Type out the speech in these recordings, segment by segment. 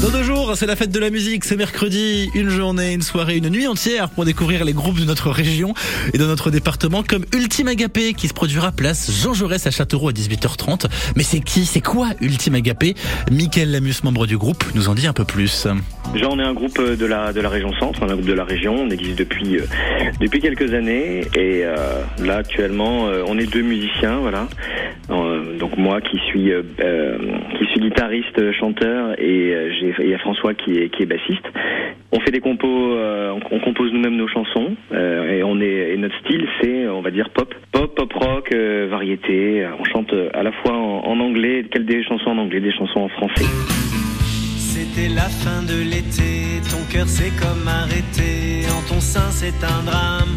Dans deux jours, c'est la fête de la musique, c'est mercredi, une journée, une soirée, une nuit entière pour découvrir les groupes de notre région et de notre département comme Ultime Agapé qui se produira place Jean Jaurès à Châteauroux à 18h30. Mais c'est qui, c'est quoi Ultime Agapé? Mickaël Lamus, membre du groupe, nous en dit un peu plus. Déjà, on est un groupe de la, de la région centre, un groupe de la région. On existe depuis, euh, depuis quelques années. Et euh, là, actuellement, euh, on est deux musiciens, voilà. Euh, donc moi qui suis, euh, euh, qui suis guitariste, chanteur, et euh, il y a François qui est, qui est bassiste. On fait des compos, euh, on, on compose nous-mêmes nos chansons. euh, et, on est, et notre style, c'est, on va dire, pop. Pop, pop rock, euh, variété. On chante à la fois en, en anglais, des chansons en anglais, des chansons en français. La fin de l'été, ton cœur s'est comme arrêté, en ton sein c'est un drame.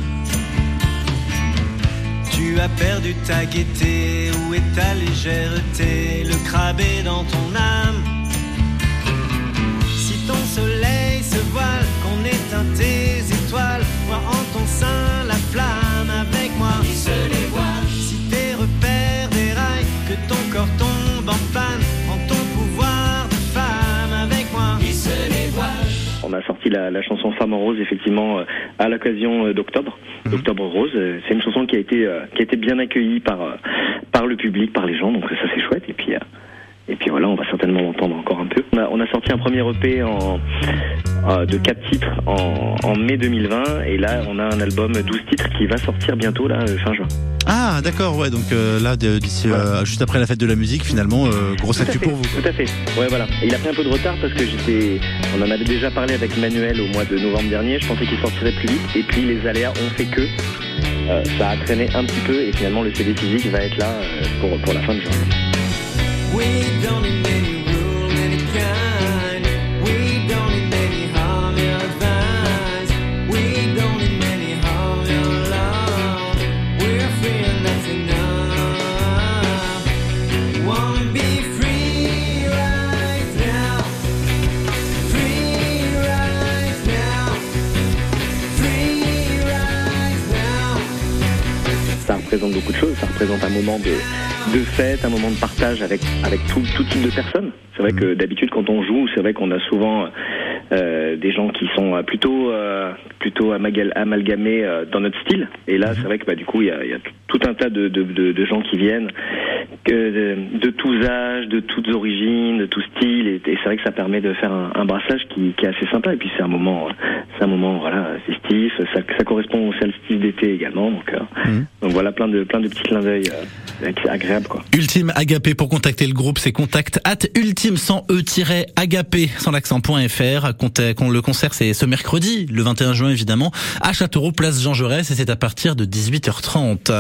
Tu as perdu ta gaieté, où est ta légèreté, le crabe est dans ton âme. On a sorti la, la chanson Femme en rose effectivement euh, à l'occasion euh, d'octobre, d'octobre rose. Euh, C'est une chanson qui a été qui a été bien accueillie par par le public, par les gens, donc ça c'est chouette. Et puis voilà, on va certainement l'entendre encore un peu. On a, on a sorti un premier EP en, euh, de quatre titres en, en mai 2020 et là on a un album 12 titres qui va sortir bientôt là euh, fin juin. Ah, d'accord, ouais, donc euh, là, d'ici, juste après la fête de la musique, finalement, grosse actu pour vous. quoi. Tout à fait. Ouais, voilà. Et il a pris un peu de retard parce que j'étais, on en avait déjà parlé avec Manuel au mois de novembre dernier. Je pensais qu'il sortirait plus vite. Et puis les aléas ont fait que euh, ça a traîné un petit peu. Et finalement, le CD physique va être là euh, pour, pour la fin de juin. We don't need représente beaucoup de choses. Ça représente un moment de, de fête, un moment de partage avec, avec tout, tout type de personnes. C'est vrai que d'habitude, quand on joue, c'est vrai qu'on a souvent euh, des gens qui sont euh, plutôt, euh, plutôt amalgamés euh, dans notre style. Et là, c'est vrai que bah, du coup, il y a, il y a tout un tas de, de, de, de gens qui viennent de, de tous âges, de toutes origines, de tout style. Et, et c'est vrai que ça permet de faire un, un brassage qui, qui est assez sympa. Et puis c'est un moment, euh, c'est un moment voilà festif. Ça, ça correspond au solstice d'été également. Donc, euh, Mhm. donc voilà plein de plein de petits clins d'œil euh, agréables quoi. Ultime Agapé pour contacter le groupe, c'est contact at ultime sans e agapé sans l'accent.fr. Le concert c'est ce mercredi, le 21 juin évidemment, à Châteauroux, place Jean Jaurès et c'est à partir de 18h30.